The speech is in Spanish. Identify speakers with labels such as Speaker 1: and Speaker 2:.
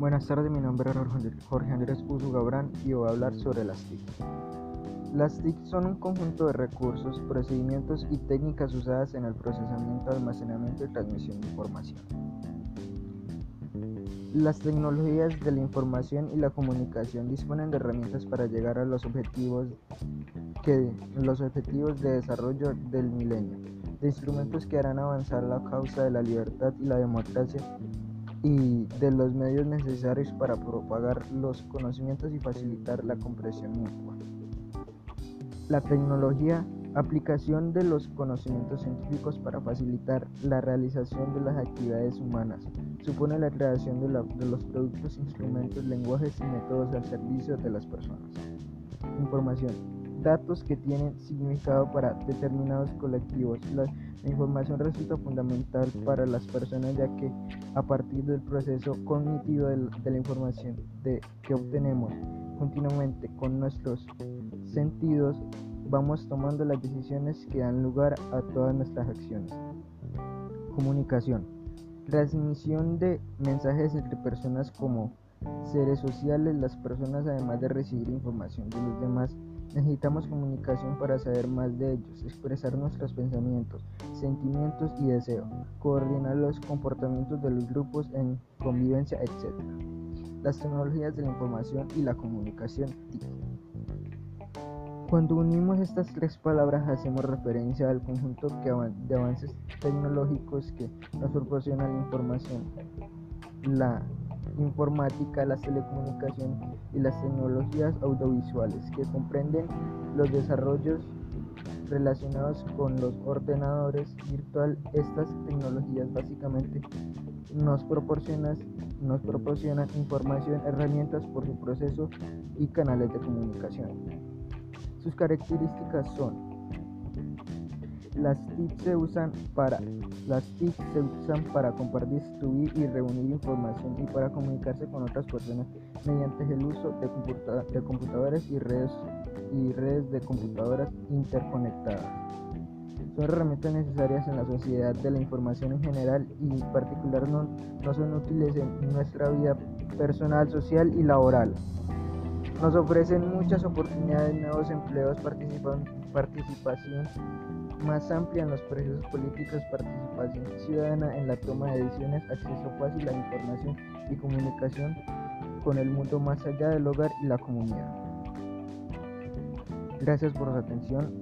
Speaker 1: Buenas tardes, mi nombre es Jorge Andrés Uso Gabrán y voy a hablar sobre las TIC. Las TIC son un conjunto de recursos, procedimientos y técnicas usadas en el procesamiento, almacenamiento y transmisión de información. Las tecnologías de la información y la comunicación disponen de herramientas para llegar a los objetivos, que, los objetivos de desarrollo del milenio, de instrumentos que harán avanzar la causa de la libertad y la democracia y de los medios necesarios para propagar los conocimientos y facilitar la comprensión mutua. La tecnología, aplicación de los conocimientos científicos para facilitar la realización de las actividades humanas, supone la creación de, de los productos, instrumentos, lenguajes y métodos al servicio de las personas. Información datos que tienen significado para determinados colectivos. La, información resulta fundamental para las personas ya que a partir del proceso cognitivo de, la información de, que obtenemos continuamente con nuestros sentidos, vamos tomando las decisiones que dan lugar a todas nuestras acciones. Comunicación. Transmisión de mensajes entre personas como seres sociales, las personas además de recibir información de los demás Necesitamos comunicación para saber más de ellos, expresar nuestros pensamientos, sentimientos y deseos, coordinar los comportamientos de los grupos en convivencia, etc. Las tecnologías de la información y la comunicación Cuando unimos estas tres palabras hacemos referencia al conjunto de avances tecnológicos que nos proporciona la información, la informática, las telecomunicaciones y las tecnologías audiovisuales, que comprenden los desarrollos relacionados con los ordenadores virtual. Estas tecnologías básicamente nos proporcionan, nos proporcionan información, herramientas por su proceso y canales de comunicación. Sus características son las TIC se usan para las TIC se usan para compartir, distribuir y reunir información y para comunicarse con otras personas mediante el uso de, de computadores y redes y redes de computadoras interconectadas. Son herramientas necesarias en la sociedad de la información en general y en particular no, no son útiles en nuestra vida personal, social y laboral. Nos ofrecen muchas oportunidades, nuevos empleos, participación más amplia en los procesos políticos, participación ciudadana en la toma de decisiones, acceso fácil a información y comunicación con el mundo más allá del hogar y la comunidad. Gracias por su atención.